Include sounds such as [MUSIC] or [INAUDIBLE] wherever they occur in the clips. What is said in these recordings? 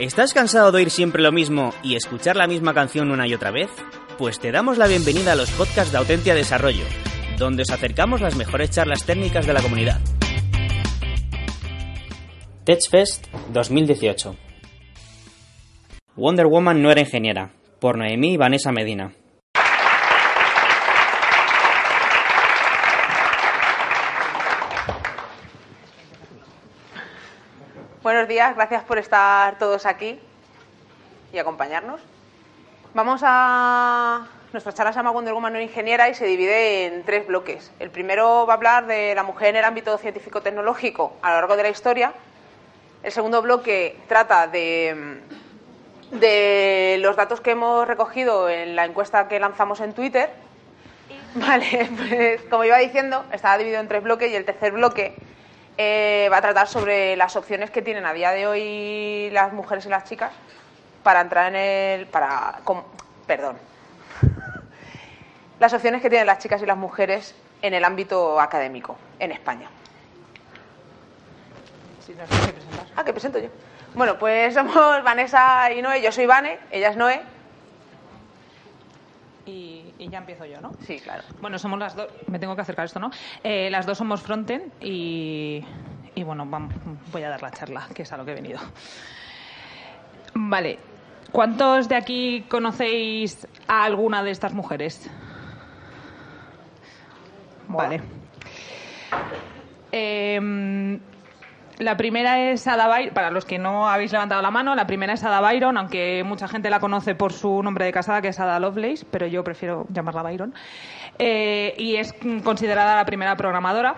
¿Estás cansado de oír siempre lo mismo y escuchar la misma canción una y otra vez? Pues te damos la bienvenida a los podcasts de Autentia Desarrollo, donde os acercamos las mejores charlas técnicas de la comunidad. TechFest 2018 Wonder Woman no era ingeniera, por Noemí y Vanessa Medina. Buenos días, gracias por estar todos aquí y acompañarnos. Vamos a. Nuestra charla se llama Wonder Woman no ingeniera y se divide en tres bloques. El primero va a hablar de la mujer en el ámbito científico-tecnológico a lo largo de la historia. El segundo bloque trata de, de los datos que hemos recogido en la encuesta que lanzamos en Twitter. [LAUGHS] Vale, pues como iba diciendo, está dividido en tres bloques y el tercer bloque eh, va a tratar sobre las opciones que tienen a día de hoy las mujeres y las chicas para entrar en el. para. perdón. Las opciones que tienen las chicas y las mujeres en el ámbito académico en España. Ah, que presento yo. Bueno, pues somos Vanessa y Noé. Yo soy Vane, ella es Noé. Y, y ya empiezo yo, ¿no? Sí, claro. Bueno, somos las dos. Me tengo que acercar esto, ¿no? Eh, las dos somos frontend y, y bueno, vamos, voy a dar la charla, que es a lo que he venido. Vale. ¿Cuántos de aquí conocéis a alguna de estas mujeres? Vale. Em, la primera es Ada Byron, para los que no habéis levantado la mano, la primera es Ada Byron, aunque mucha gente la conoce por su nombre de casada, que es Ada Lovelace, pero yo prefiero llamarla Byron. Eh, y es considerada la primera programadora.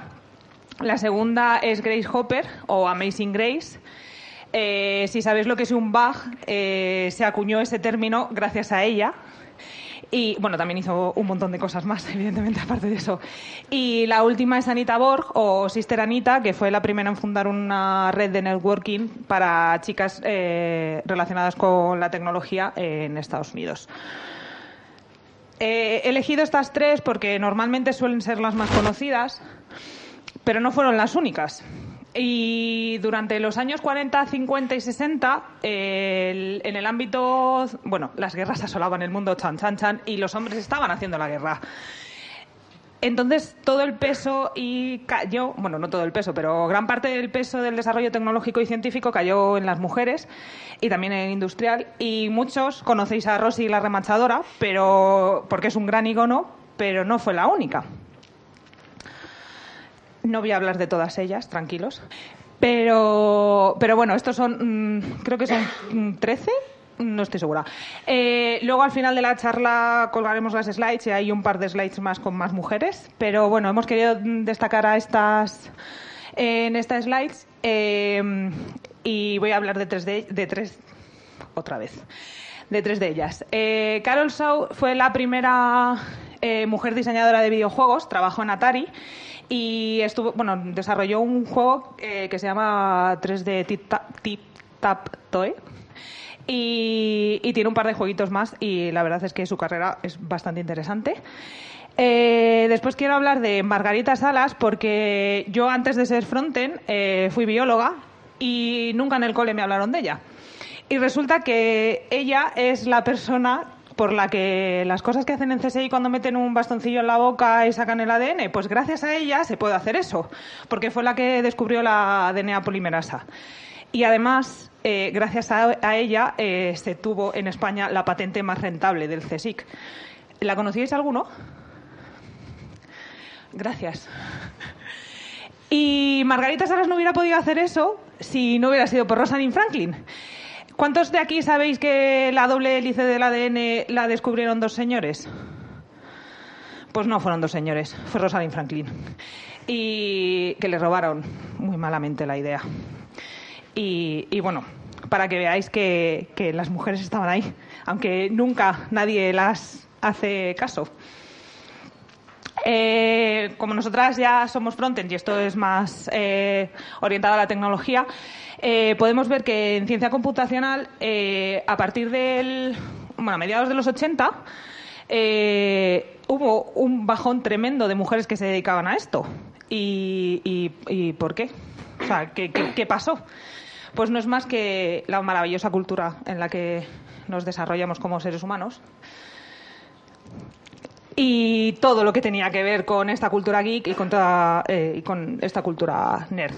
La segunda es Grace Hopper, o Amazing Grace. Eh, si sabéis lo que es un bug, eh, se acuñó ese término gracias a ella. Y bueno, también hizo un montón de cosas más, [LAUGHS] evidentemente, aparte de eso. Y la última es Anita Borg, o Sister Anita, que fue la primera en fundar una red de networking para chicas eh, relacionadas con la tecnología en Estados Unidos. Eh, he elegido estas tres porque normalmente suelen ser las más conocidas, pero no fueron las únicas. Y durante los años 40, 50 y 60, eh, el- en el ámbito, bueno, las guerras asolaban el mundo, chan, chan, chan, y los hombres estaban haciendo la guerra. Entonces, todo el peso y cayó, bueno, no todo el peso, pero gran parte del peso del desarrollo tecnológico y científico cayó en las mujeres y también en industrial. Y muchos conocéis a Rosy la remachadora, pero porque es un gran icono, pero no fue la única. No voy a hablar de todas ellas, tranquilos. Pero, pero bueno, estos son, mm, creo que son mm, 13, no estoy segura. Eh, luego al final de la charla colgaremos las slides y hay un par de slides más con más mujeres. Pero bueno, hemos querido mm, destacar a estas en estas slides eh, y voy a hablar de tres de, de otra vez de tres de ellas. Eh, Carol Shaw fue la primera mujer diseñadora de videojuegos, trabajó en Atari y estuvo, bueno, desarrolló un juego eh, que se llama 3D Tip Tap, Tip Tap Toe. Y, y tiene un par de jueguitos más y la verdad es que su carrera es bastante interesante. Eh, después quiero hablar de Margarita Salas porque yo antes de ser fronten eh, fui bióloga y nunca en el cole me hablaron de ella. Y resulta que ella es la persona por la que las cosas que hacen en CSI cuando meten un bastoncillo en la boca y sacan el ADN, pues gracias a ella se puede hacer eso, porque fue la que descubrió la DNA polimerasa. Y además, eh, gracias a, a ella, eh, se tuvo en España la patente más rentable del CSIC. ¿La conocíais alguno? Gracias. Y Margarita Salas no hubiera podido hacer eso si no hubiera sido por Rosalind Franklin. ¿Cuántos de aquí sabéis que la doble hélice del ADN la descubrieron dos señores? Pues no fueron dos señores, fue Rosalind Franklin. Y que le robaron muy malamente la idea. Y, bueno, para que veáis que, que las mujeres estaban ahí, aunque nunca nadie las hace caso. Eh, como nosotras ya somos frontend y esto es más eh, orientado a la tecnología, eh, podemos ver que en ciencia computacional, eh, a partir del, bueno, a mediados de los 80, eh, hubo un bajón tremendo de mujeres que se dedicaban a esto. ¿Y, por qué? O sea, ¿qué, qué, qué pasó? pues no es más que la maravillosa cultura en la que nos desarrollamos como seres humanos. Y todo lo que tenía que ver con esta cultura geek y con, toda, eh, y con esta cultura nerd.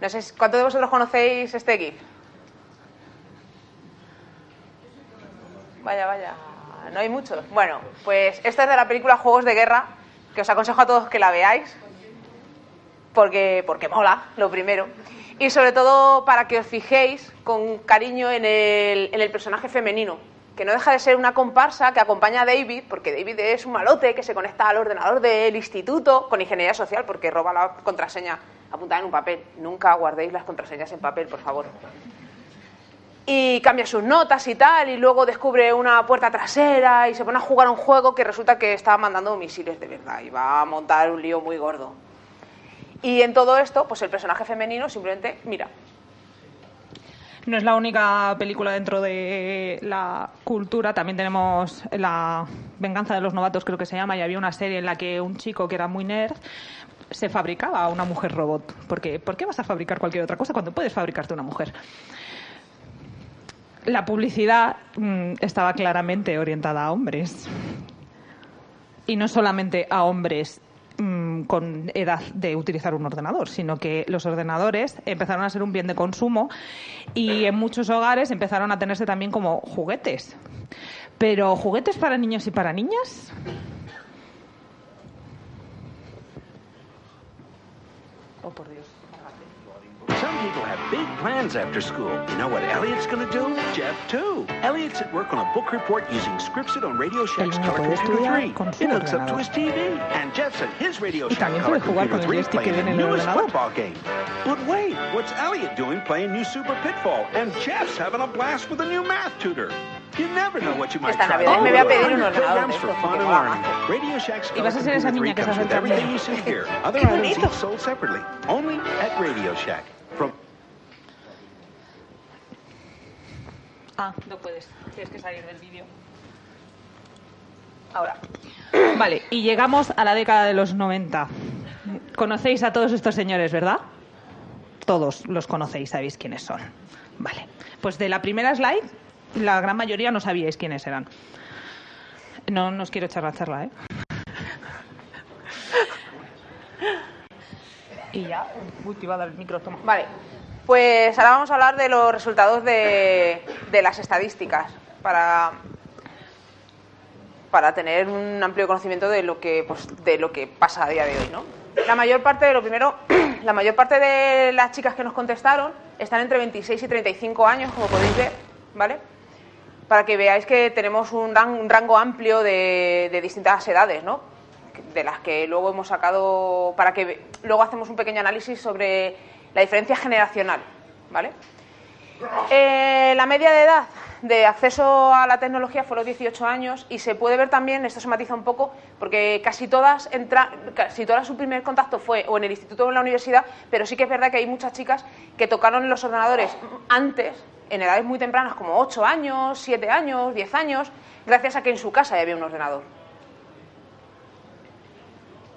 No sé, ¿cuántos de vosotros conocéis este GIF? Vaya, vaya, no hay muchos. Bueno, pues esta es de la película Juegos de Guerra, que os aconsejo a todos que la veáis, porque, porque mola, lo primero. Y sobre todo para que os fijéis con cariño en el, en el personaje femenino, que no deja de ser una comparsa que acompaña a David, porque David es un malote que se conecta al ordenador del instituto con ingeniería social, porque roba la contraseña apuntada en un papel. Nunca guardéis las contraseñas en papel, por favor. Y cambia sus notas y tal, y luego descubre una puerta trasera y se pone a jugar a un juego que resulta que está mandando misiles de verdad y va a montar un lío muy gordo. Y en todo esto, pues el personaje femenino simplemente mira. No es la única película dentro de la cultura, también tenemos La venganza de los novatos, creo que se llama, y había una serie en la que un chico que era muy nerd se fabricaba a una mujer robot. Porque, ¿Por qué vas a fabricar cualquier otra cosa cuando puedes fabricarte una mujer? La publicidad mm, estaba claramente orientada a hombres. Y no solamente a hombres mm, con edad de utilizar un ordenador, sino que los ordenadores empezaron a ser un bien de consumo y en muchos hogares empezaron a tenerse también como juguetes. Pero juguetes para niños y para niñas. Oh, por Dios. Some people have big plans after school. You know what Elliot's going to do? Jeff, too. Elliot's at work on a book report using Scripted on Radio Shack's El Color Computer estudiar 3. It hooks up to his TV. And Jeff's at his Radio Y Shack Color puede jugar con Computer el 3 playing the viene en el newest football game. But wait, what's Elliot doing playing new Super Pitfall? And Jeff's having a blast with a new math tutor. You never know what you might Esta try. Navidad me voy a pedir un Hundred ordenador programs de for estos, fun porque and learning. Radio Shack's Y vas a Color ser esa Computer niña 3 que se hace el everything you see [LAUGHS] here. Other ¡Qué items bonito! sold separately. Only at Radio Shack. Ah, no puedes. Tienes que salir del vídeo. Ahora. [COUGHS] Vale, y llegamos a la década de los 90. Conocéis a todos estos señores, ¿verdad? Todos los conocéis, sabéis quiénes son. Vale. Pues de la primera slide, la gran mayoría no sabíais quiénes eran. No, no os quiero echar la charla, ¿eh? [LAUGHS] Y ya. Uy, te iba a dar el micro, toma. Vale, pues ahora vamos a hablar de los resultados de, las estadísticas para, para tener un amplio conocimiento de lo que pues, de lo que pasa a día de hoy, ¿no? La mayor parte de lo primero, [CLEARS THROAT] la mayor parte de las chicas que nos contestaron están entre 26 y 35 años, como podéis ver, ¿vale? Para que veáis que tenemos un, ran- un rango amplio de, de distintas edades, ¿no? De las que luego hemos sacado, para que luego hacemos un pequeño análisis sobre la diferencia generacional, ¿vale? Eh, la media de edad de acceso a la tecnología fue los 18 años y se puede ver también, esto se matiza un poco, porque casi todas, entra, casi todas su primer contacto fue o en el instituto o en la universidad, pero sí que es verdad que hay muchas chicas que tocaron los ordenadores antes, en edades muy tempranas, como 8 años, 7 años, 10 años, gracias a que en su casa ya había un ordenador.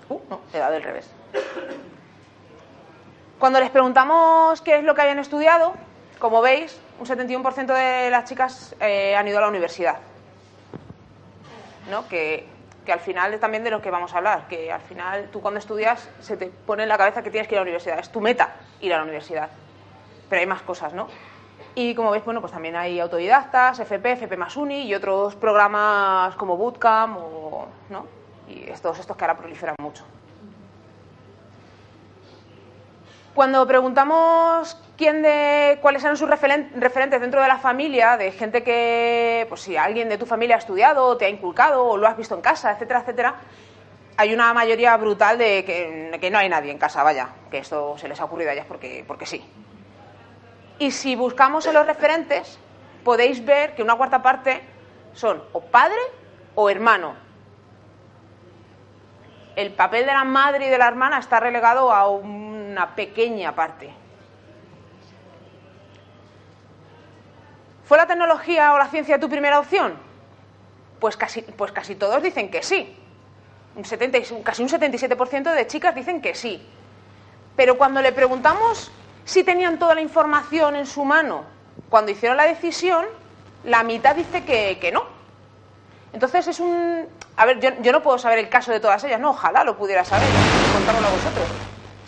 Uh, no, edad del revés. Cuando les preguntamos qué es lo que habían estudiado, como veis, un 71% de las chicas eh, han ido a la universidad. ¿No? Que, que al final es también de lo que vamos a hablar, que al final tú cuando estudias se te pone en la cabeza que tienes que ir a la universidad, es tu meta ir a la universidad. Pero hay más cosas, ¿no? Y como veis, bueno, pues también hay autodidactas, FP, FP más Uni y otros programas como Bootcamp ¿no? Y todos estos que ahora proliferan mucho. Cuando preguntamos quién de, cuáles eran sus referen- referentes dentro de la familia, de gente que, pues si alguien de tu familia ha estudiado, te ha inculcado, o lo has visto en casa, etcétera, etcétera, hay una mayoría brutal de que, no hay nadie en casa, vaya, que esto se les ha ocurrido a ellas porque, sí. Y si buscamos en los referentes, podéis ver que una cuarta parte son o padre o hermano. El papel de la madre y de la hermana está relegado a una pequeña parte. ¿Fue la tecnología o la ciencia tu primera opción? Pues casi, pues casi todos dicen que sí. Un 70 y- casi un 77% de chicas dicen que sí. Pero cuando le preguntamos si tenían toda la información en su mano cuando hicieron la decisión, la mitad dice que, que no. Entonces es un... A ver, yo, yo, no puedo saber el caso de todas ellas, no, ojalá lo pudiera saber, contármelo a vosotros.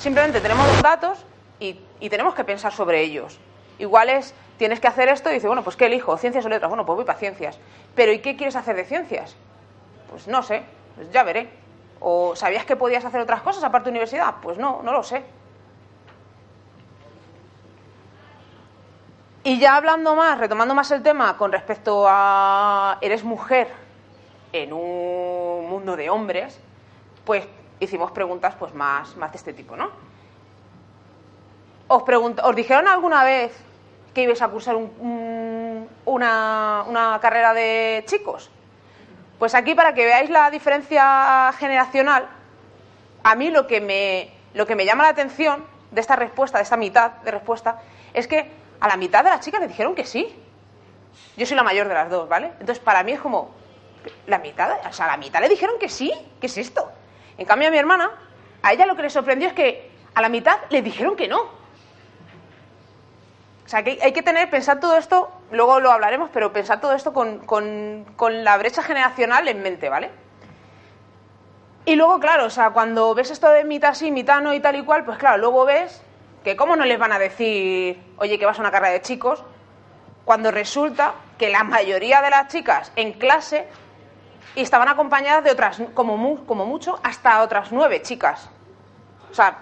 Simplemente tenemos los datos y, tenemos que pensar sobre ellos. Igual es, tienes que hacer esto y dices, bueno, pues ¿qué elijo? ¿Ciencias o letras? Bueno, pues voy para ciencias. Pero ¿y qué quieres hacer de ciencias? Pues no sé, pues ya veré. ¿O sabías que podías hacer otras cosas aparte de universidad? Pues no, no lo sé. Y ya hablando más, retomando más el tema con respecto a eres mujer en un mundo de hombres, pues hicimos preguntas pues más, más de este tipo, ¿no? ¿Os, ¿Os dijeron alguna vez que ibais a cursar un, un, una, una carrera de chicos? Pues aquí, para que veáis la diferencia generacional, a mí lo que me, lo que me llama la atención de esta respuesta, de esta mitad de respuesta, es que a la mitad de las chicas le dijeron que sí. Yo soy la mayor de las dos, ¿vale? Entonces, para mí es como, la mitad, o sea, a la mitad le dijeron que sí. ¿Qué es esto? En cambio, a mi hermana, a ella lo que le sorprendió es que a la mitad le dijeron que no. O sea, que hay que tener, pensar todo esto, luego lo hablaremos, pero pensar todo esto con, con, con la brecha generacional en mente, ¿vale? Y luego, claro, o sea, cuando ves esto de mitad sí, mitad no y tal y cual, pues claro, luego ves que cómo no les van a decir, oye, que vas a una carrera de chicos, cuando resulta que la mayoría de las chicas en clase estaban acompañadas de otras, como, como mucho, hasta otras nueve chicas. O sea,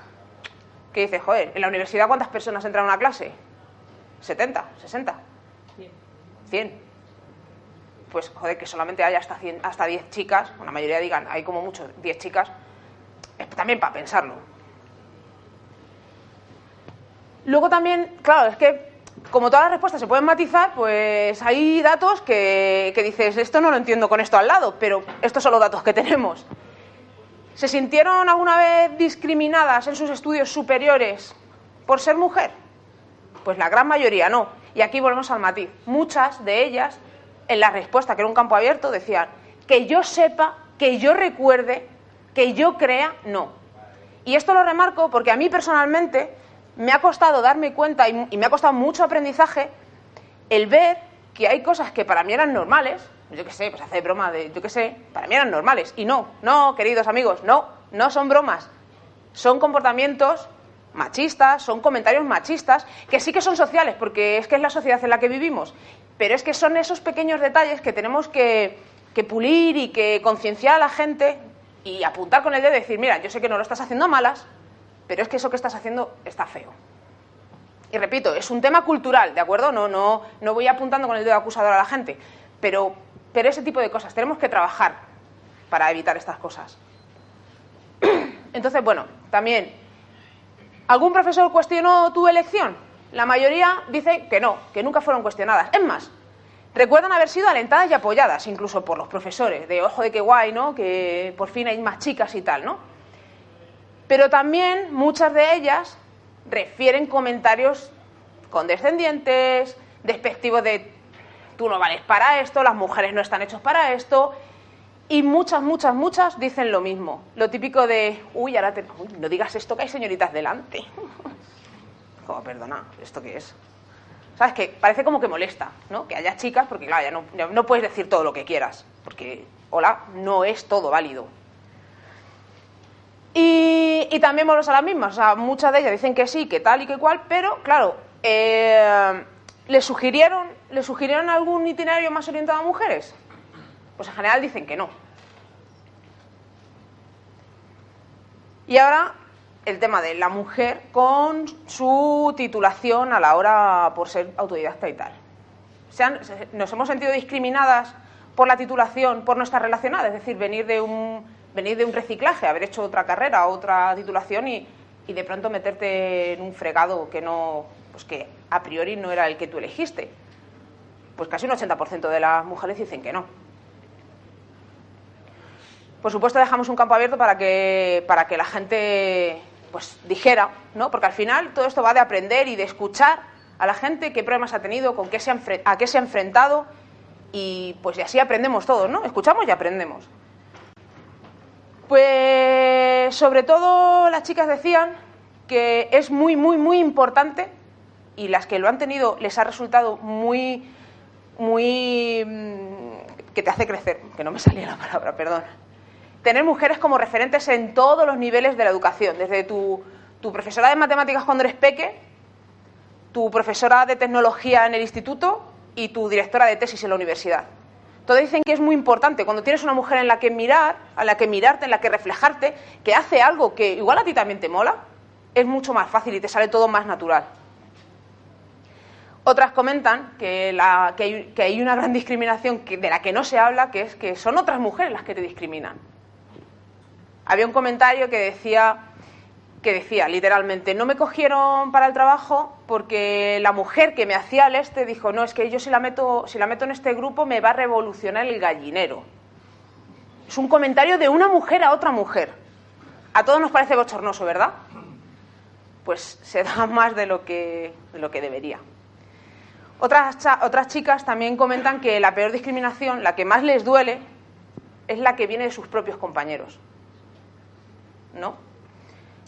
¿qué dices? Joder, ¿en la universidad cuántas personas entran a una clase? ¿70? ¿60? 100. Pues, joder, que solamente haya hasta, 100, hasta 10 chicas, o la mayoría digan, hay como mucho 10 chicas, es también para pensarlo. Luego también, claro, es que como todas las respuestas se pueden matizar, pues hay datos que, que, dices, esto no lo entiendo con esto al lado, pero estos son los datos que tenemos. ¿Se sintieron alguna vez discriminadas en sus estudios superiores por ser mujer? Pues la gran mayoría no. Y aquí volvemos al matiz. Muchas de ellas, en la respuesta, que era un campo abierto, decían, que yo sepa, que yo recuerde, que yo crea, no. Y esto lo remarco porque a mí personalmente me ha costado darme cuenta y, me ha costado mucho aprendizaje el ver que hay cosas que para mí eran normales, yo qué sé, pues hace broma de, yo qué sé, para mí eran normales. Y no, no, queridos amigos, no, no son bromas. Son comportamientos machistas, son comentarios machistas, que sí que son sociales, porque es que es la sociedad en la que vivimos. Pero es que son esos pequeños detalles que tenemos que, que pulir y que concienciar a la gente y apuntar con el dedo y decir, mira, yo sé que no lo estás haciendo a malas, pero es que eso que estás haciendo está feo. Y repito, es un tema cultural, ¿de acuerdo? No, no, no voy apuntando con el dedo acusador a la gente, pero, pero ese tipo de cosas, tenemos que trabajar para evitar estas cosas. [CLEARS THROAT] Entonces, bueno, también, ¿algún profesor cuestionó tu elección? La mayoría dice que no, que nunca fueron cuestionadas. Es más, recuerdan haber sido alentadas y apoyadas, incluso por los profesores, de ojo de qué guay, ¿no? Que por fin hay más chicas y tal, ¿no? Pero también muchas de ellas refieren comentarios condescendientes, despectivos de tú no vales para esto, las mujeres no están hechos para esto. Y muchas, muchas, muchas dicen lo mismo. Lo típico de, uy, ahora te... uy, no digas esto que hay señoritas delante. [LAUGHS] Como, perdona, ¿esto qué es? ¿Sabes? Que parece como que molesta, ¿no? Que haya chicas, porque claro, ya no, no puedes decir todo lo que quieras. Porque, hola, no es todo válido. Y, y, también volvemos a las mismas. O sea, muchas de ellas dicen que sí, que tal y que cual, pero claro, eh, ¿le, sugirieron, ¿le sugirieron algún itinerario más orientado a mujeres? Pues en general dicen que no. Y ahora el tema de la mujer con su titulación a la hora por ser autodidacta y tal. ¿Se han, ¿Nos hemos sentido discriminadas por la titulación, por nuestra relacionada? Es decir, venir de un venir de un reciclaje, haber hecho otra carrera, otra titulación y, y de pronto meterte en un fregado que no, pues que a priori no era el que tú elegiste. Pues casi un 80% de las mujeres dicen que no. Por supuesto dejamos un campo abierto para que, para que la gente pues dijera, ¿no? Porque al final todo esto va de aprender y de escuchar a la gente qué problemas ha tenido, con qué se ha, a qué se ha enfrentado y pues y así aprendemos todos, ¿no? Escuchamos y aprendemos. Pues sobre todo las chicas decían que es muy, muy, muy importante y las que lo han tenido les ha resultado muy, muy... Mm, que te hace crecer, que no me salía la palabra, perdón. Tener mujeres como referentes en todos los niveles de la educación, desde tu, tu profesora de matemáticas cuando eres peque, tu profesora de tecnología en el instituto y tu directora de tesis en la universidad. Todos dicen que es muy importante cuando tienes una mujer en la que mirar, a la que mirarte, en la que reflejarte, que hace algo que igual a ti también te mola, es mucho más fácil y te sale todo más natural. Otras comentan que, hay, una gran discriminación de la que no se habla, que es que son otras mujeres las que te discriminan. Había un comentario que decía, que decía literalmente, no me cogieron para el trabajo porque la mujer que me hacía el este dijo, no, es que yo si la meto, si la meto en este grupo me va a revolucionar el gallinero. Es un comentario de una mujer a otra mujer. A todos nos parece bochornoso, ¿verdad? Pues se da [LAUGHS] más de lo que, de lo que debería. Otras, otras chicas también comentan que la peor discriminación, la que más les duele, es la que viene de sus propios compañeros. ¿No?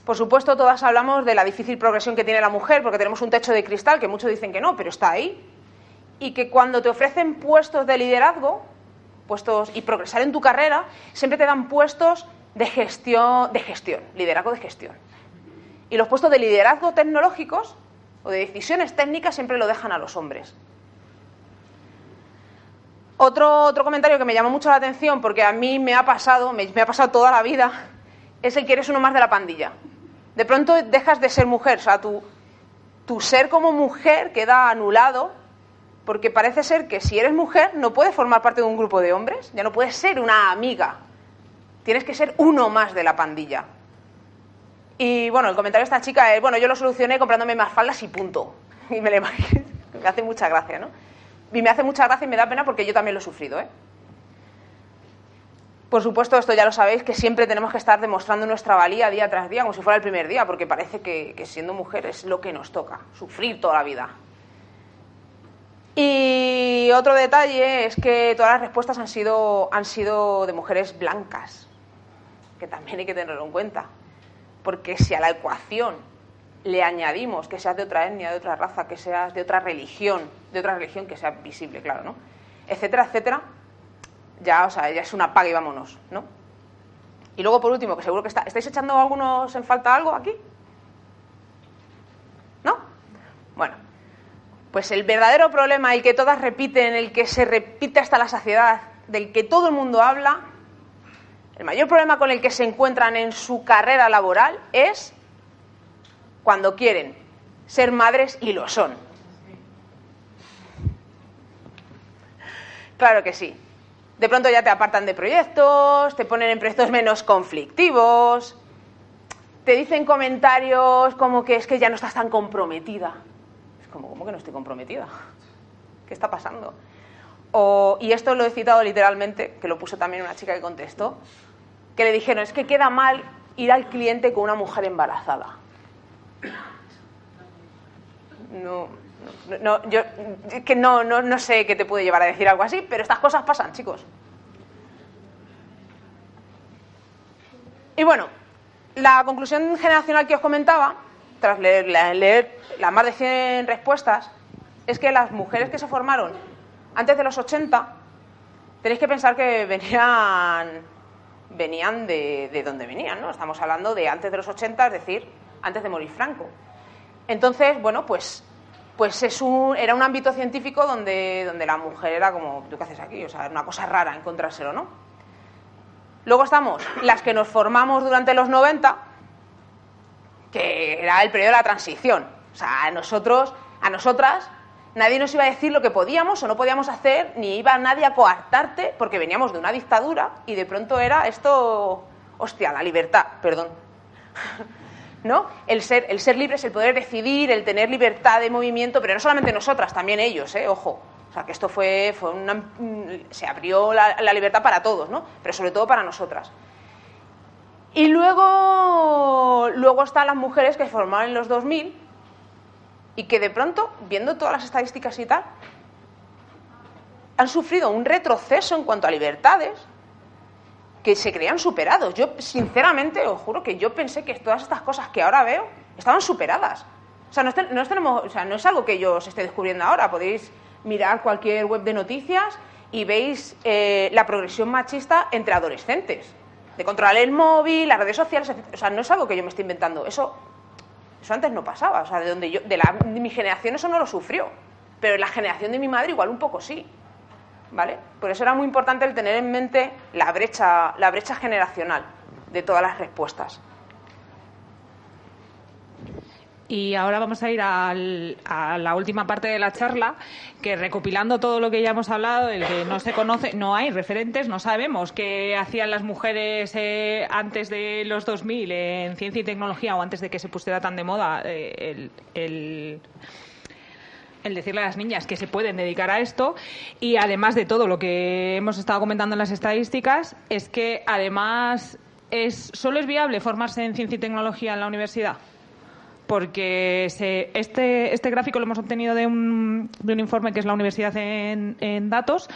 Por supuesto, todas hablamos de la difícil progresión que tiene la mujer, porque tenemos un techo de cristal, que muchos dicen que no, pero está ahí. Y que cuando te ofrecen puestos de liderazgo, puestos y progresar en tu carrera, siempre te dan puestos de gestión, de gestión, liderazgo de gestión. Y los puestos de liderazgo tecnológicos o de decisiones técnicas siempre lo dejan a los hombres. Otro, otro comentario que me llamó mucho la atención, porque a mí me ha pasado, me, ha pasado toda la vida, es el que eres uno más de la pandilla. De pronto dejas de ser mujer, o sea, tu, tu ser como mujer queda anulado, porque parece ser que si eres mujer no puedes formar parte de un grupo de hombres, ya no puedes ser una amiga, tienes que ser uno más de la pandilla. Y bueno, el comentario de esta chica es, bueno, yo lo solucioné comprándome más faldas y punto. [LAUGHS] Y me, [LAUGHS] me hace mucha gracia, ¿no? Y me hace mucha gracia y me da pena porque yo también lo he sufrido, ¿eh? Por supuesto, esto ya lo sabéis, que siempre tenemos que estar demostrando nuestra valía día tras día, como si fuera el primer día, porque parece que, siendo mujer es lo que nos toca, sufrir toda la vida. Y otro detalle es que todas las respuestas han sido, han sido de mujeres blancas, que también hay que tenerlo en cuenta porque si a la ecuación le añadimos que seas de otra etnia, de otra raza, que seas de otra religión, de otra religión que sea visible, claro, ¿no? Etcétera, etcétera, ya, o sea, ya es una paga y vámonos, ¿no? Y luego, por último, que seguro que está, ¿estáis echando algunos en falta algo aquí? ¿No? Bueno, pues el verdadero problema, el que todas repiten, el que se repite hasta la saciedad, del que todo el mundo habla, el mayor problema con el que se encuentran en su carrera laboral es cuando quieren ser madres y lo son. Claro que sí. De pronto ya te apartan de proyectos, te ponen en proyectos menos conflictivos, te dicen comentarios como que es que ya no estás tan comprometida. Es como, ¿cómo que no estoy comprometida? ¿Qué está pasando? y esto lo he citado literalmente, que lo puso también una chica que contestó, que le dijeron, es que queda mal ir al cliente con una mujer embarazada. No, no, yo que no, no, no sé qué te puede llevar a decir algo así, pero estas cosas pasan, chicos. Y bueno, la conclusión generacional que os comentaba, tras leer, las más de 100 respuestas, es que las mujeres que se formaron antes de los 80, tenéis que pensar que venían, venían de, de donde venían, ¿no? Estamos hablando de antes de los 80, es decir, antes de morir Franco. Entonces, bueno, pues, pues es un, era un ámbito científico donde, donde la mujer era como, ¿tú qué haces aquí? O sea, una cosa rara encontrárselo, ¿no? Luego estamos las que nos formamos durante los 90, que era el periodo de la transición. O sea, a nosotros, a nosotras Nadie nos iba a decir lo que podíamos o no podíamos hacer, ni iba nadie a coartarte, porque veníamos de una dictadura y de pronto era esto, hostia, la libertad, perdón. ¿No? El ser, el ser libres, el poder decidir, el tener libertad de movimiento, pero no solamente nosotras, también ellos, ¿eh? Ojo. O sea, que esto fue, fue una, se abrió la, la libertad para todos, ¿no? Pero sobre todo para nosotras. Y luego, luego están las mujeres que formaron en los 2000, y que de pronto, viendo todas las estadísticas y tal, han sufrido un retroceso en cuanto a libertades que se creían superados. Yo, sinceramente, os juro que yo pensé que todas estas cosas que ahora veo estaban superadas. O sea, no es, algo que yo os esté descubriendo ahora. Podéis mirar cualquier web de noticias y veis eh, la progresión machista entre adolescentes. De controlar el móvil, las redes sociales. O sea, no es algo que yo me esté inventando. Eso, eso antes no pasaba. O sea, de, donde yo, de, la, de mi generación eso no lo sufrió. Pero en la generación de mi madre igual un poco sí. ¿Vale? Por eso era muy importante el tener en mente la brecha, la brecha generacional de todas las respuestas. Y ahora vamos a ir al, a la última parte de la charla, que recopilando todo lo que ya hemos hablado, el que no se conoce, no hay referentes, no sabemos qué hacían las mujeres eh, antes de los 2000 en ciencia y tecnología o antes de que se pusiera tan de moda eh, el, el el decirle a las niñas que se pueden dedicar a esto y además de todo lo que hemos estado comentando en las estadísticas es que además es solo es viable formarse en ciencia y tecnología en la universidad porque se, este, este gráfico lo hemos obtenido de un, de un informe que es la Universidad en, Datos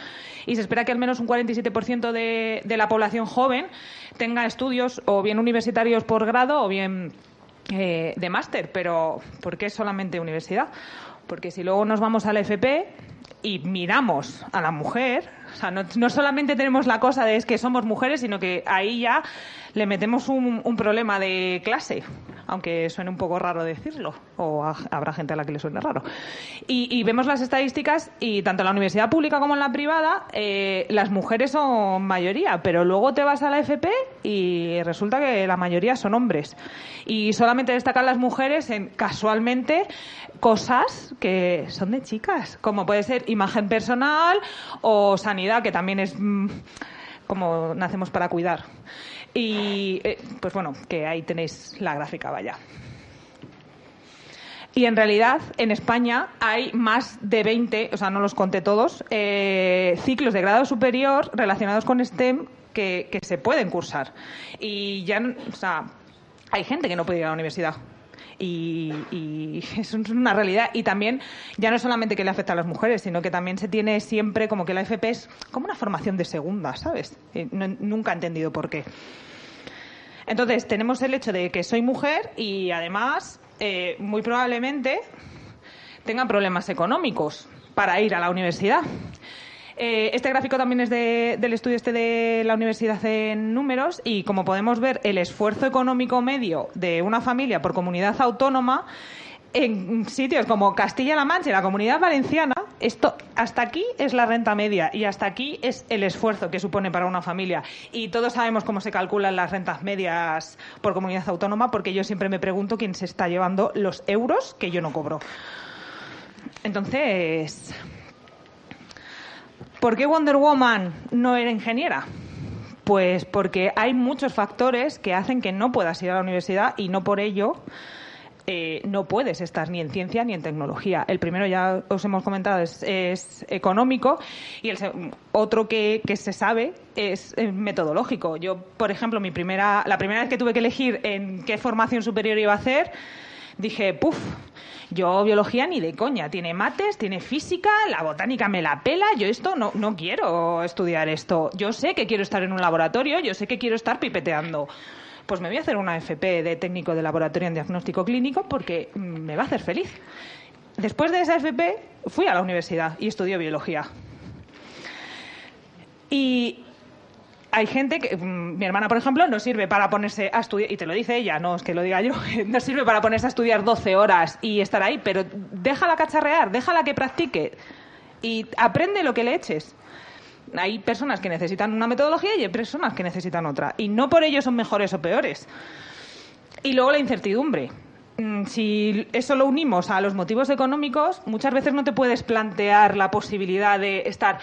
y se espera que al menos un 47% de, de la población joven tenga estudios o bien universitarios por grado o bien eh, de máster. Pero ¿por qué solamente universidad? Porque si luego nos vamos a la FP y miramos a la mujer, o sea, no, no, solamente tenemos la cosa de es que somos mujeres, sino que ahí ya le metemos un, problema de clase, aunque suene un poco raro decirlo, o habrá gente a la que le suene raro. Y, vemos las estadísticas y tanto en la universidad pública como en la privada, eh, las mujeres son mayoría, pero luego te vas a la FP y resulta que la mayoría son hombres. Y solamente destacan las mujeres en casualmente cosas que son de chicas, como puede ser imagen personal o sanidad, que también es mmm, como nacemos para cuidar. Y eh, pues bueno, que ahí tenéis la gráfica, vaya. Y en realidad en España hay más de 20, o sea, no los conté todos, eh, ciclos de grado superior relacionados con STEM que, que se pueden cursar. Y ya, o sea, hay gente que no puede ir a la universidad. Y, y, [LAUGHS] es una realidad. Y también, ya no solamente que le afecta a las mujeres, sino que también se tiene siempre como que la FP es como una formación de segunda, ¿sabes? Eh, no, nunca he entendido por qué. Entonces, tenemos el hecho de que soy mujer y además, eh, muy probablemente, tenga problemas económicos para ir a la universidad. Eh, este gráfico también es de, del estudio este de la universidad en números y como podemos ver el esfuerzo económico medio de una familia por comunidad autónoma en sitios como Castilla-La Mancha y la Comunidad Valenciana, esto hasta aquí es la renta media y hasta aquí es el esfuerzo que supone para una familia. Y todos sabemos cómo se calculan las rentas medias por comunidad autónoma, porque yo siempre me pregunto quién se está llevando los euros que yo no cobro. Entonces, ¿por qué Wonder Woman no era ingeniera? Pues porque hay muchos factores que hacen que no puedas ir a la universidad y no por ello eh, no puedes estar ni en ciencia ni en tecnología. El primero ya os hemos comentado es, es económico y el otro que, que, se sabe es eh, metodológico. Yo, por ejemplo, mi primera, la primera vez que tuve que elegir en qué formación superior iba a hacer, dije, puff, yo biología ni de coña. Tiene mates, tiene física, la botánica me la pela. Yo esto no, no quiero estudiar esto. Yo sé que quiero estar en un laboratorio, yo sé que quiero estar pipeteando pues me voy a hacer una FP de técnico de laboratorio en diagnóstico clínico porque me va a hacer feliz. Después de esa FP fui a la universidad y estudié biología. Y hay gente que, mi hermana, por ejemplo, no sirve para ponerse a estudiar, y te lo dice ella, no es que lo diga yo, [LAUGHS] no sirve para ponerse a estudiar 12 horas y estar ahí, pero déjala cacharrear, déjala que practique y aprende lo que le eches hay personas que necesitan una metodología y hay personas que necesitan otra. Y no por ello son mejores o peores. Y luego la incertidumbre. Mm, si eso lo unimos a los motivos económicos, muchas veces no te puedes plantear la posibilidad de estar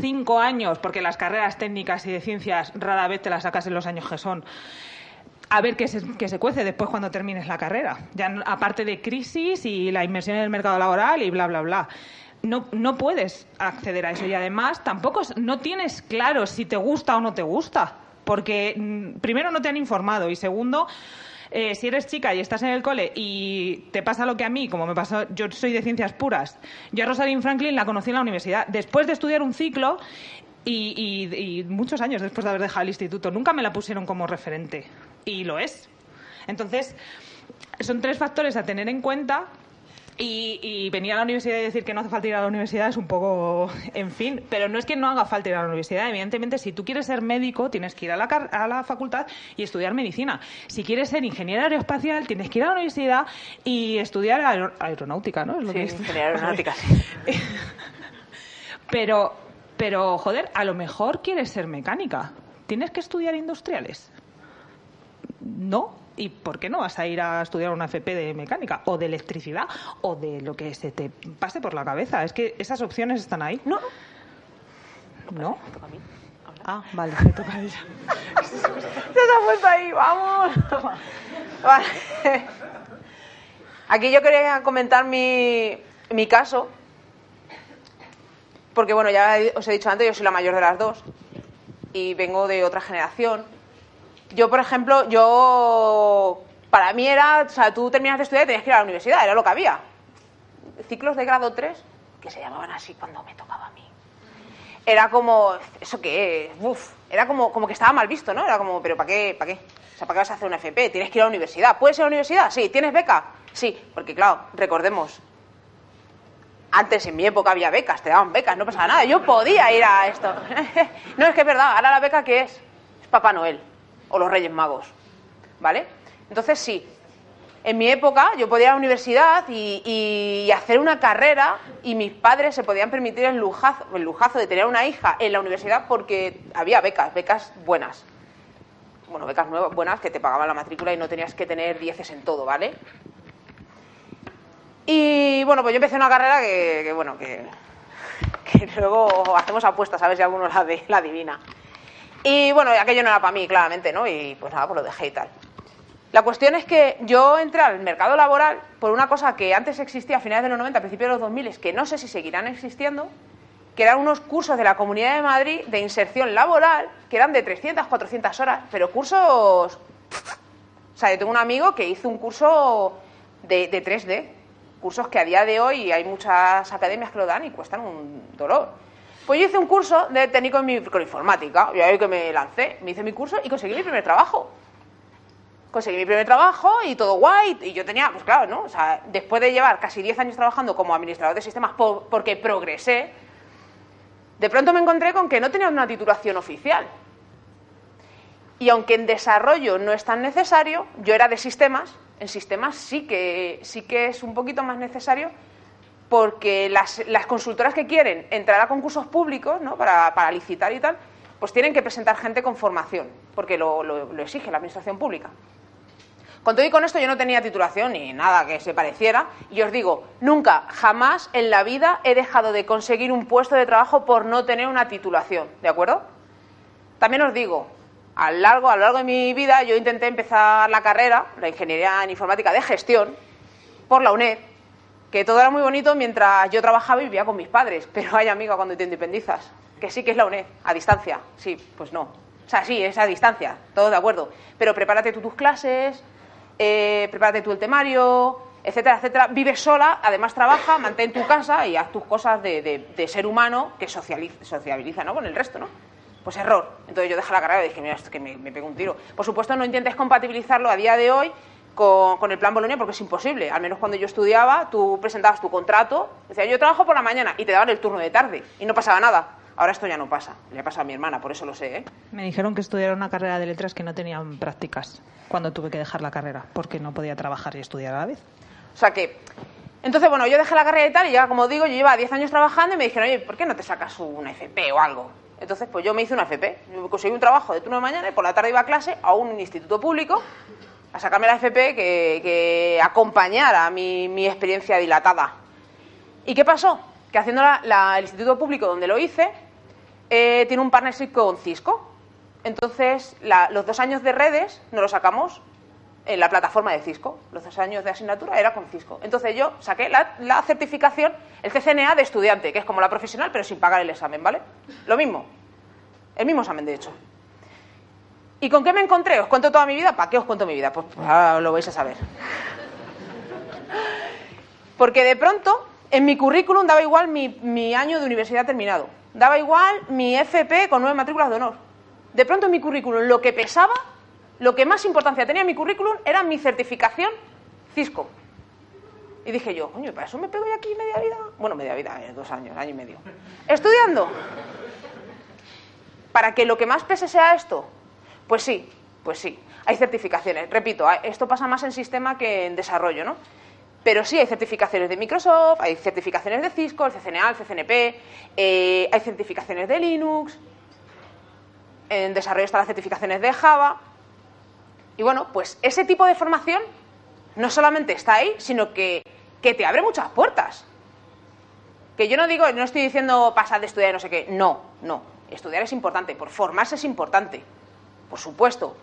cinco años, porque las carreras técnicas y de ciencias rara vez te las sacas en los años que son, a ver qué se, qué se cuece después cuando termines la carrera. Ya aparte de crisis y la inmersión en el mercado laboral y bla, bla, bla no, no puedes acceder a eso y además tampoco no tienes claro si te gusta o no te gusta, porque mm, primero no te han informado y segundo, eh, si eres chica y estás en el cole y te pasa lo que a mí, como me pasó, yo soy de ciencias puras, yo a Rosalind Franklin la conocí en la universidad después de estudiar un ciclo y, y, y muchos años después de haber dejado el instituto, nunca me la pusieron como referente y lo es. Entonces, son tres factores a tener en cuenta y, y, venir a la universidad y decir que no hace falta ir a la universidad es un poco, en fin, pero no es que no haga falta ir a la universidad. Evidentemente, si tú quieres ser médico, tienes que ir a la, a la facultad y estudiar medicina. Si quieres ser ingeniero aeroespacial, tienes que ir a la universidad y estudiar aer aeronáutica, ¿no? Es lo sí, que ingeniería aeronáutica, [LAUGHS] pero, pero, joder, a lo mejor quieres ser mecánica. ¿Tienes que estudiar industriales? No, ¿Y por qué no vas a ir a estudiar una FP de mecánica o de electricidad o de lo que se te pase por la cabeza? Es que esas opciones están ahí. No. ¿No? Ah, vale, me toca a ella. [LAUGHS] Se ha puesto ahí, vamos. [LAUGHS] Vale. Aquí yo quería comentar mi, mi caso. Porque, bueno, ya os he dicho antes, yo soy la mayor de las dos. Y vengo de otra generación yo, por ejemplo, yo. Para mí era. O sea, tú terminas de estudiar y tenías que ir a la universidad, era lo que había. Ciclos de grado 3, que se llamaban así cuando me tocaba a mí. Era como. ¿Eso qué Uf. Era como, como que estaba mal visto, ¿no? Era como, ¿pero para qué? ¿Para qué? O sea, ¿para qué vas a hacer una FP? Tienes que ir a la universidad. ¿Puedes ir a la universidad? Sí. ¿Tienes beca? Sí. Porque, claro, recordemos. Antes, en mi época, había becas, te daban becas, no pasaba nada. Yo podía ir a esto. [LAUGHS] no, es que es verdad, ahora la beca, ¿qué es? Es Papá Noel o los Reyes Magos. ¿Vale? Entonces sí, en mi época yo podía ir a la universidad y, hacer una carrera y mis padres se podían permitir el lujazo, el lujazo de tener una hija en la universidad porque había becas, becas buenas. Bueno, becas nuevas, buenas que te pagaban la matrícula y no tenías que tener dieces en todo, ¿vale? Y bueno, pues yo empecé una carrera que, bueno, que, [LAUGHS] que, luego hacemos apuestas a ver si alguno la, ve, la adivina. Y bueno, aquello no era para mí, claramente, ¿no? Y pues nada, pues lo dejé y tal. La cuestión es que yo entré al mercado laboral por una cosa que antes existía a finales de los 90, a principios de los 2000, que no sé si seguirán existiendo, que eran unos cursos de la Comunidad de Madrid de inserción laboral, que eran de 300, 400 horas, pero cursos... O sea, yo tengo un amigo que hizo un curso de, de 3D, cursos que a día de hoy hay muchas academias que lo dan y cuestan un dolor. Pues yo hice un curso de técnico en microinformática, y ahí que me lancé, me hice mi curso y conseguí mi primer trabajo. Conseguí mi primer trabajo y todo guay, y yo tenía, pues claro, ¿no? O sea, después de llevar casi 10 años trabajando como administrador de sistemas porque progresé, de pronto me encontré con que no tenía una titulación oficial. Y aunque en desarrollo no es tan necesario, yo era de sistemas, en sistemas sí que, sí que es un poquito más necesario porque las, consultoras que quieren entrar a concursos públicos ¿no? para, licitar y tal, pues tienen que presentar gente con formación, porque lo, lo, exige la administración pública. Con todo y con esto yo no tenía titulación ni nada que se pareciera, y os digo, nunca, jamás en la vida he dejado de conseguir un puesto de trabajo por no tener una titulación, ¿de acuerdo? También os digo, a lo largo, a lo largo de mi vida yo intenté empezar la carrera, la ingeniería en informática de gestión, por la UNED, que todo era muy bonito mientras yo trabajaba y vivía con mis padres, pero hay amiga cuando te independizas, que sí que es la UNED, a distancia, sí, pues no. O sea, sí, es a distancia, todo de acuerdo, pero prepárate tú tus clases, eh, prepárate tú el temario, etcétera, etcétera. Vives sola, además trabaja, mantén tu casa y haz tus cosas de, ser humano que socializa, sociabiliza ¿no? con el resto, ¿no? Pues error. Entonces yo dejé la carrera y dije, mira, esto que me, me pego un tiro. Por supuesto, no intentes compatibilizarlo a día de hoy con, el plan Bolonia porque es imposible. Al menos cuando yo estudiaba, tú presentabas tu contrato, decía yo trabajo por la mañana y te daban el turno de tarde y no pasaba nada. Ahora esto ya no pasa. Le pasa a mi hermana, por eso lo sé. ¿eh? Me dijeron que estudiara una carrera de letras que no tenían prácticas cuando tuve que dejar la carrera porque no podía trabajar y estudiar a la vez. O sea que. Entonces, bueno, yo dejé la carrera y tal, y ya, como digo, yo llevaba 10 años trabajando y me dijeron, oye, ¿por qué no te sacas una FP o algo? Entonces, pues yo me hice una FP. Yo conseguí un trabajo de turno de mañana y por la tarde iba a clase a un instituto público a sacarme la FP que, acompañara mi, mi, experiencia dilatada. ¿Y qué pasó? Que haciendo el instituto público donde lo hice, eh, tiene un partnership con Cisco. Entonces, los dos años de redes nos los sacamos en la plataforma de Cisco. Los dos años de asignatura era con Cisco. Entonces yo saqué la, la certificación, el CCNA de estudiante, que es como la profesional, pero sin pagar el examen, ¿vale? Lo mismo. El mismo examen, de hecho. ¿Y con qué me encontré? ¿Os cuento toda mi vida? ¿Para qué os cuento mi vida? Pues, pues lo vais a saber. Porque de pronto en mi currículum daba igual mi, año de universidad terminado. Daba igual mi FP con nueve matrículas de honor. De pronto en mi currículum lo que pesaba, lo que más importancia tenía en mi currículum era mi certificación Cisco. Y dije yo, coño, ¿para eso me pego yo aquí media vida? Bueno, media vida, eh, dos años, año y medio. Estudiando. ¿Para que lo que más pese sea esto? Pues sí, pues sí. Hay certificaciones. Repito, esto pasa más en sistema que en desarrollo, ¿no? Pero sí hay certificaciones de Microsoft, hay certificaciones de Cisco, el CCNA, el CCNP, eh, hay certificaciones de Linux, en desarrollo están las certificaciones de Java. Y bueno, pues ese tipo de formación no solamente está ahí, sino que, que te abre muchas puertas. Que yo no digo, no estoy diciendo pasar de estudiar y no sé qué. No, no. Estudiar es importante, por formarse es importante, por supuesto.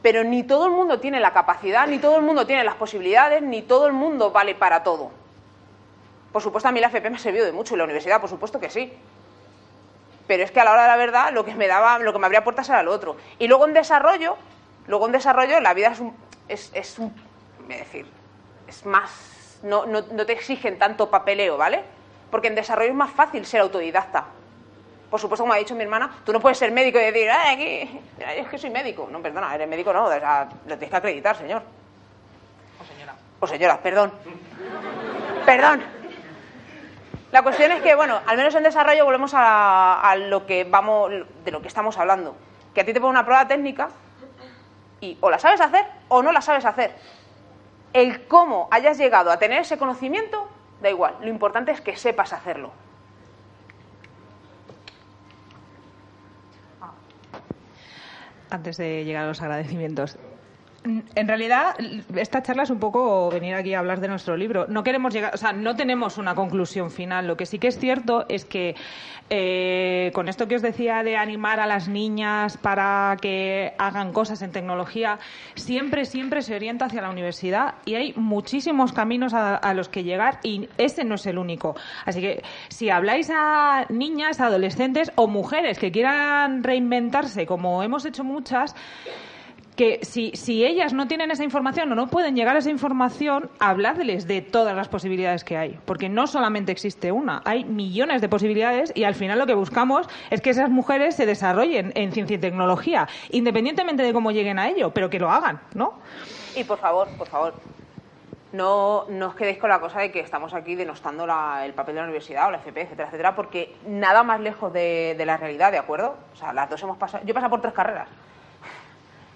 Pero ni todo el mundo tiene la capacidad, ni todo el mundo tiene las posibilidades, ni todo el mundo vale para todo. Por supuesto, a mí la FP me ha servido de mucho y la universidad, por supuesto que sí. Pero es que a la hora de la verdad, lo que me daba, lo que me abría puertas era lo otro. Y luego en desarrollo, luego en desarrollo, la vida es un, es, es un, es decir, es más, no, no, no te exigen tanto papeleo, ¿vale? Porque en desarrollo es más fácil ser autodidacta. Por supuesto, como ha dicho mi hermana, tú no puedes ser médico y decir, "Ay, aquí, mira, es que soy médico. No, perdona, eres médico, no, o sea, lo tienes que acreditar, señor. O señora. O señora, perdón. Perdón. La cuestión es que, bueno, al menos en desarrollo volvemos a, a lo que vamos, de lo que estamos hablando. Que a ti te pone una prueba técnica y o la sabes hacer o no la sabes hacer. El cómo hayas llegado a tener ese conocimiento, da igual. Lo importante es que sepas hacerlo. Antes de llegar a los agradecimientos. En realidad, esta charla es un poco venir aquí a hablar de nuestro libro. No queremos llegar, o sea, no tenemos una conclusión final. Lo que sí que es cierto es que eh, con esto que os decía de animar a las niñas para que hagan cosas en tecnología, siempre, siempre se orienta hacia la universidad y hay muchísimos caminos a, a los que llegar y ese no es el único. Así que si habláis a niñas, adolescentes o mujeres que quieran reinventarse, como hemos hecho muchas, que si, si ellas no tienen esa información o no pueden llegar a esa información, hablarles de todas las posibilidades que hay. Porque no solamente existe una, hay millones de posibilidades y al final lo que buscamos es que esas mujeres se desarrollen en ciencia y tecnología, independientemente de cómo lleguen a ello, pero que lo hagan, ¿no? Y por favor, por favor, no, no os quedéis con la cosa de que estamos aquí denostando la- el papel de la universidad o la FP, etcétera, etcétera, porque nada más lejos de, de la realidad, ¿de acuerdo? O sea, las dos hemos pasado. Yo he pasado por tres carreras.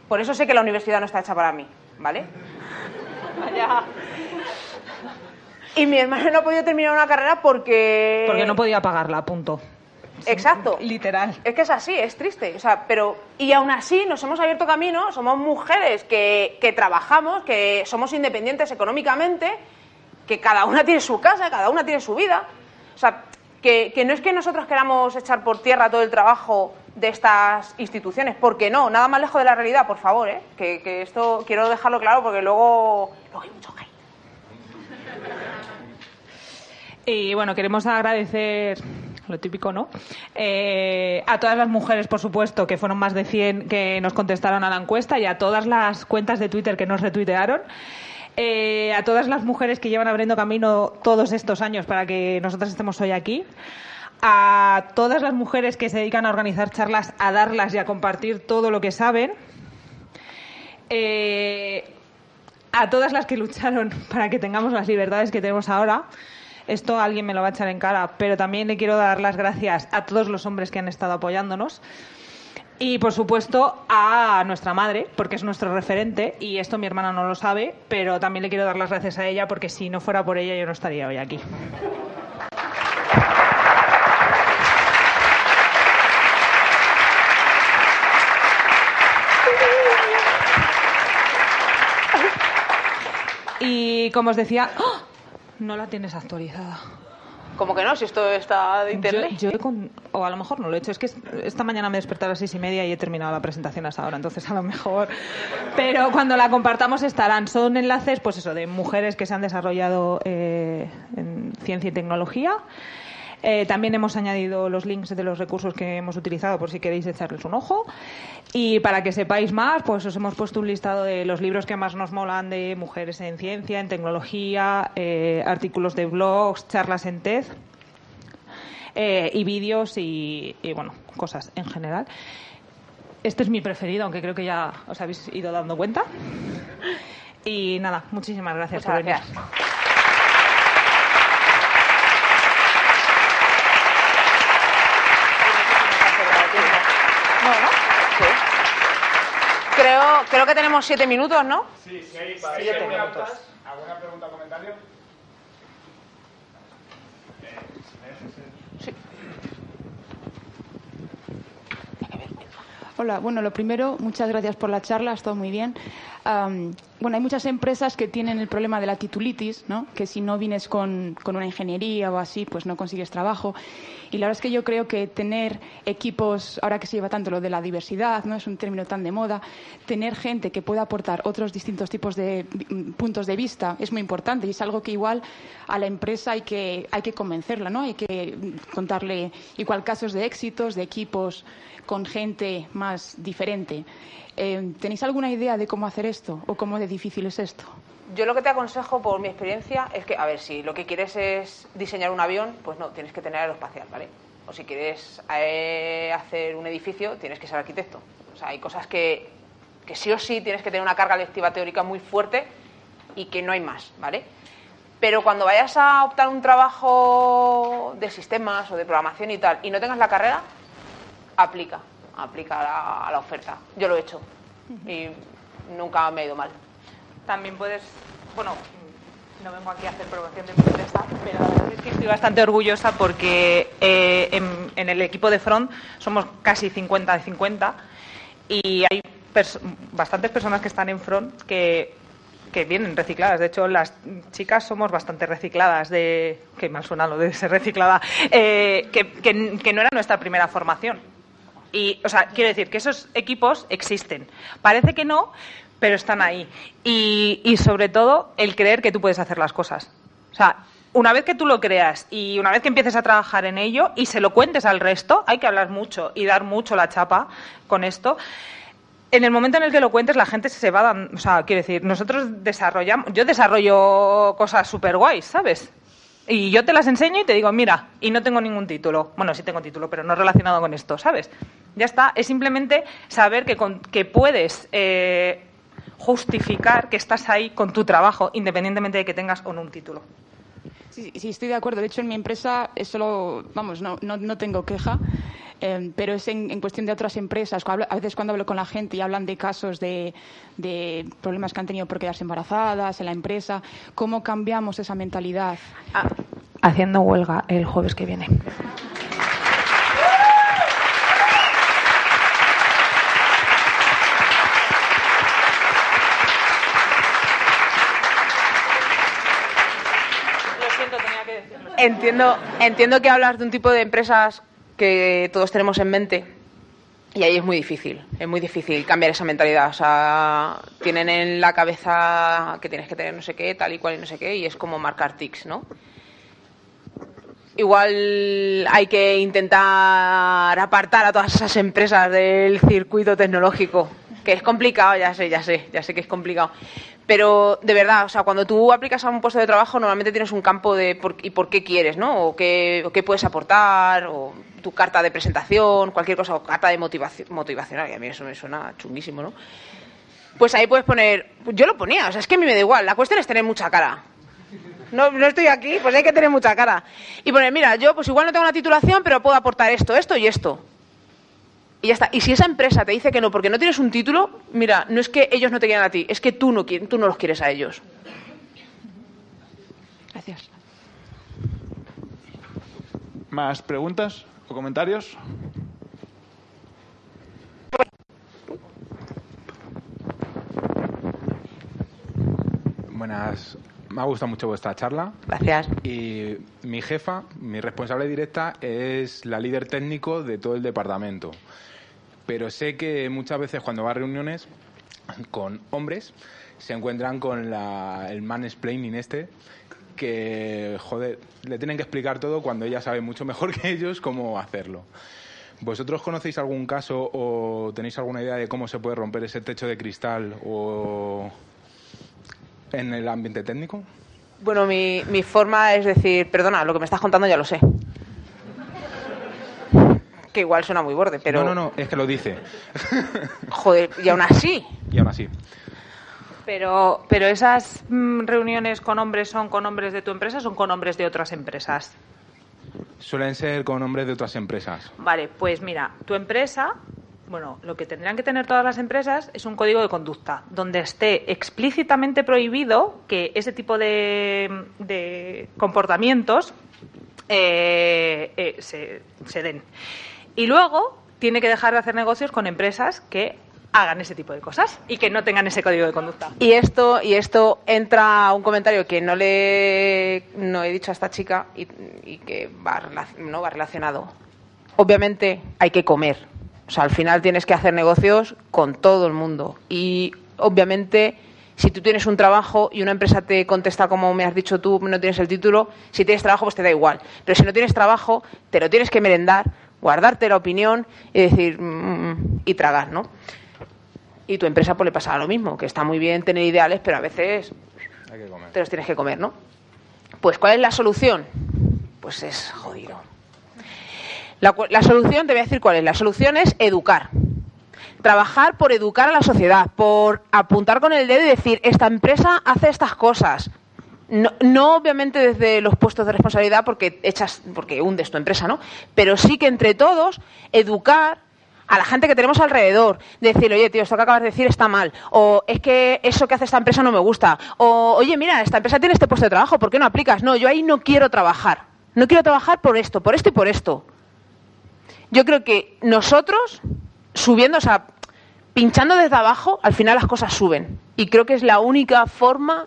Por eso sé que la universidad no está hecha para mí, ¿vale? Vaya. Y mi hermano no ha podido terminar una carrera porque. Porque no podía pagarla, punto. Exacto. Literal. Es que es así, es triste. O sea, pero. Y aún así nos hemos abierto camino, somos mujeres que, que trabajamos, que somos independientes económicamente, que cada una tiene su casa, cada una tiene su vida. O sea, que, que no es que nosotros queramos echar por tierra todo el trabajo de estas instituciones, porque no, nada más lejos de la realidad, por favor, ¿eh? Que, que esto quiero dejarlo claro porque luego, luego hay mucho hate. Y bueno, queremos agradecer, lo típico, ¿no? Eh, a todas las mujeres, por supuesto, que fueron más de 100 que nos contestaron a la encuesta y a todas las cuentas de Twitter que nos retuitearon. Eh, a todas las mujeres que llevan abriendo camino todos estos años para que nosotras estemos hoy aquí. A todas las mujeres que se dedican a organizar charlas, a darlas y a compartir todo lo que saben. Eh, a todas las que lucharon [LAUGHS] para que tengamos las libertades que tenemos ahora. Esto alguien me lo va a echar en cara, pero también le quiero dar las gracias a todos los hombres que han estado apoyándonos. Y por supuesto a nuestra madre, porque es nuestro referente, y esto mi hermana no lo sabe, pero también le quiero dar las gracias a ella, porque si no fuera por ella yo no estaría hoy aquí. Y como os decía, ¡ah! no la tienes actualizada. Como que no, si esto está de internet. Yo, con- o a lo mejor no lo he hecho. Es que es- esta mañana me he despertado a las seis y media y he terminado la presentación hasta ahora. Entonces, a lo mejor. Pero cuando la compartamos estarán. Son enlaces, pues eso, de mujeres que se han desarrollado eh, en ciencia y tecnología. Eh, también hemos añadido los links de los recursos que hemos utilizado por si queréis echarles un ojo. Y para que sepáis más, pues os hemos puesto un listado de los libros que más nos molan de mujeres en ciencia, en tecnología, eh, artículos de blogs, charlas en TED eh, y vídeos y, y, bueno, cosas en general. Este es mi preferido, aunque creo que ya os habéis ido dando cuenta. Y nada, muchísimas gracias Muchas por venir. gracias. No, ¿no? Sí. Creo, creo que tenemos siete minutos, ¿no? Sí, sí, hay para Siete alguna, minutos. ¿Alguna pregunta o comentario? Hola, bueno, lo primero, muchas gracias por la charla, ha estado muy bien. Am, bueno, hay muchas empresas que tienen el problema de la titulitis, ¿no? que si no vienes con, con una ingeniería o así, pues no consigues trabajo. Y la verdad es que yo creo que tener equipos, ahora que se lleva tanto lo de la diversidad, no es un término tan de moda, tener gente que pueda aportar otros distintos tipos de mm, puntos de vista es muy importante y es algo que igual a la empresa hay que, hay que convencerla, ¿no? Hay que mm, contarle igual casos de éxitos, de equipos con gente más diferente. Eh, ¿Tenéis alguna idea de cómo hacer esto o cómo de difícil es esto? Yo lo que te aconsejo, por mi experiencia, es que, a ver, si lo que quieres es diseñar un avión, pues no, tienes que tener aeroespacial, ¿vale? O si quieres eh, hacer un edificio, tienes que ser arquitecto. O sea, hay cosas que, que sí o sí tienes que tener una carga lectiva teórica muy fuerte y que no hay más, ¿vale? Pero cuando vayas a optar un trabajo de sistemas o de programación y tal, y no tengas la carrera, aplica, aplica a la, oferta. Yo lo he hecho y nunca me ha ido mal. También puedes, bueno, no vengo aquí a hacer promoción de mi empresa, pero es que estoy bastante orgullosa porque eh, en, el equipo de Front somos casi 50 de 50 y hay pers- bastantes personas que están en Front que, que vienen recicladas. De hecho, las chicas somos bastante recicladas, de que mal suena lo de ser reciclada, eh, que- que no era nuestra primera formación. Y, o sea, quiero decir que esos equipos existen. Parece que no, pero están ahí. Y, y sobre todo, el creer que tú puedes hacer las cosas. O sea, una vez que tú lo creas y una vez que empieces a trabajar en ello y se lo cuentes al resto, hay que hablar mucho y dar mucho la chapa con esto. En el momento en el que lo cuentes, la gente se va dando. O sea, quiero decir, nosotros desarrollamos. Yo desarrollo cosas súper guays, ¿sabes? Y yo te las enseño y te digo, mira, y no tengo ningún título. Bueno, sí tengo título, pero no relacionado con esto, ¿sabes? Ya está. Es simplemente saber que, con- que puedes eh, justificar que estás ahí con tu trabajo, independientemente de que tengas o no un título. Sí, sí, estoy de acuerdo. De hecho, en mi empresa es solo, vamos, no, no, no tengo queja, eh, pero es en, en cuestión de otras empresas. A veces cuando hablo con la gente y hablan de casos de, de problemas que han tenido por quedarse embarazadas en la empresa, ¿cómo cambiamos esa mentalidad? Haciendo huelga el jueves que viene. Entiendo, entiendo que hablas de un tipo de empresas que todos tenemos en mente y ahí es muy difícil, es muy difícil cambiar esa mentalidad. O sea, tienen en la cabeza que tienes que tener no sé qué, tal y cual y no sé qué, y es como marcar tics, ¿no? Igual hay que intentar apartar a todas esas empresas del circuito tecnológico, que es complicado, ya sé, ya sé, ya sé que es complicado. Pero de verdad, o sea, cuando tú aplicas a un puesto de trabajo, normalmente tienes un campo de por, y por qué quieres, ¿no? O qué, o qué puedes aportar, o tu carta de presentación, cualquier cosa, o carta de motivación, motivacional, que a mí eso me suena chunguísimo, ¿no? Pues ahí puedes poner, yo lo ponía, o sea, es que a mí me da igual, la cuestión es tener mucha cara. No, no estoy aquí, pues hay que tener mucha cara. Y poner, mira, yo pues igual no tengo una titulación, pero puedo aportar esto, esto y esto. Y ya está. Y si esa empresa te dice que no porque no tienes un título, mira, no es que ellos no te quieran a ti, es que tú no, tú no los quieres a ellos. Gracias. ¿Más preguntas o comentarios? Buenas, me ha gustado mucho vuestra charla. Gracias. Y mi jefa, mi responsable directa, es la líder técnico de todo el departamento. Pero sé que muchas veces cuando va a reuniones con hombres se encuentran con la, el mansplaining este que, joder, le tienen que explicar todo cuando ella sabe mucho mejor que ellos cómo hacerlo. ¿Vosotros conocéis algún caso o tenéis alguna idea de cómo se puede romper ese techo de cristal o en el ambiente técnico? Bueno, mi, mi forma es decir, perdona, lo que me estás contando ya lo sé. Que igual suena muy borde, pero... No, no, no, es que lo dice. Joder, y aún así. Y aún así. Pero, pero esas mm, reuniones con hombres son con hombres de tu empresa o son con hombres de otras empresas. Suelen ser con nombres de otras empresas. Vale, pues mira, tu empresa, bueno, lo que tendrían que tener todas las empresas es un código de conducta donde esté explícitamente prohibido que ese tipo de, comportamientos eh, eh, se, den. Y luego tiene que dejar de hacer negocios con empresas que hagan ese tipo de cosas y que no tengan ese código de conducta. Y esto, y esto entra a un comentario que no le no he dicho a esta chica y, y que va, no va relacionado. Obviamente hay que comer. O sea, al final tienes que hacer negocios con todo el mundo. Y obviamente, si tú tienes un trabajo y una empresa te contesta como me has dicho tú, no tienes el título, si tienes trabajo, pues te da igual. Pero si no tienes trabajo, te lo tienes que merendar, guardarte la opinión y decir, "Mm", y tragar, ¿no? Y tu empresa pues le pasará lo mismo, que está muy bien tener ideales, pero a veces te los tienes que comer, ¿no? Pues ¿cuál es la solución? Pues es jodido. La, solución, te voy a decir cuál es. La solución es educar. Trabajar por educar a la sociedad, por apuntar con el dedo y decir, esta empresa hace estas cosas. No, no obviamente desde los puestos de responsabilidad porque echas, porque hundes tu empresa, ¿no? Pero sí que entre todos educar a la gente que tenemos alrededor, decir, oye, tío, esto que acabas de decir está mal, o es que eso que hace esta empresa no me gusta, o oye, mira, esta empresa tiene este puesto de trabajo, ¿por qué no aplicas? No, yo ahí no quiero trabajar, no quiero trabajar por esto, por esto y por esto. Yo creo que nosotros, subiendo, o sea, pinchando desde abajo, al final las cosas suben. Y creo que es la única forma,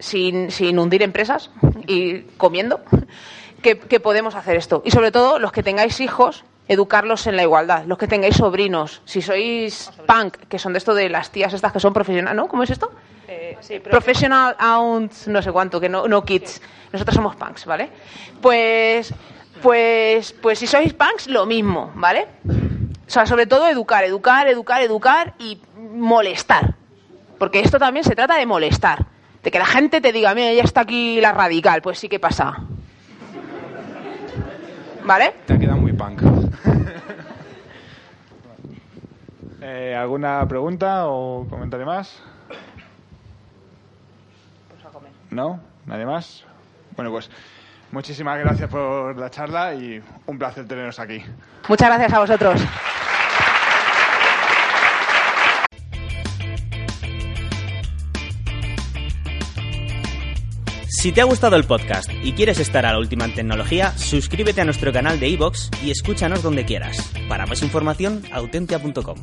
sin, sin hundir empresas y comiendo, [LAUGHS] que, que podemos hacer esto. Y sobre todo, los que tengáis hijos, educarlos en la igualdad. Los que tengáis sobrinos, si sois punk, que son de esto de las tías estas que son profesionales, ¿no? ¿Cómo es esto? Eh, sí, Professional owned, no sé cuánto, que no, no kids. Nosotros somos punks, ¿vale? Pues, pues, pues si sois punks, lo mismo, ¿vale? O sea, sobre todo educar, educar, educar, educar y molestar. Porque esto también se trata de molestar. De que la gente te diga, mira, ya está aquí la radical. Pues sí que pasa. ¿Vale? Te ha quedado muy punk. [LAUGHS] Eh, ¿Alguna pregunta o comentario más? ¿No? ¿Nadie más? Bueno, pues muchísimas gracias por la charla y un placer teneros aquí. Muchas gracias a vosotros. Si te ha gustado el podcast y quieres estar a la última en tecnología, suscríbete a nuestro canal de iVoox y escúchanos donde quieras. Para más información, autentia.com.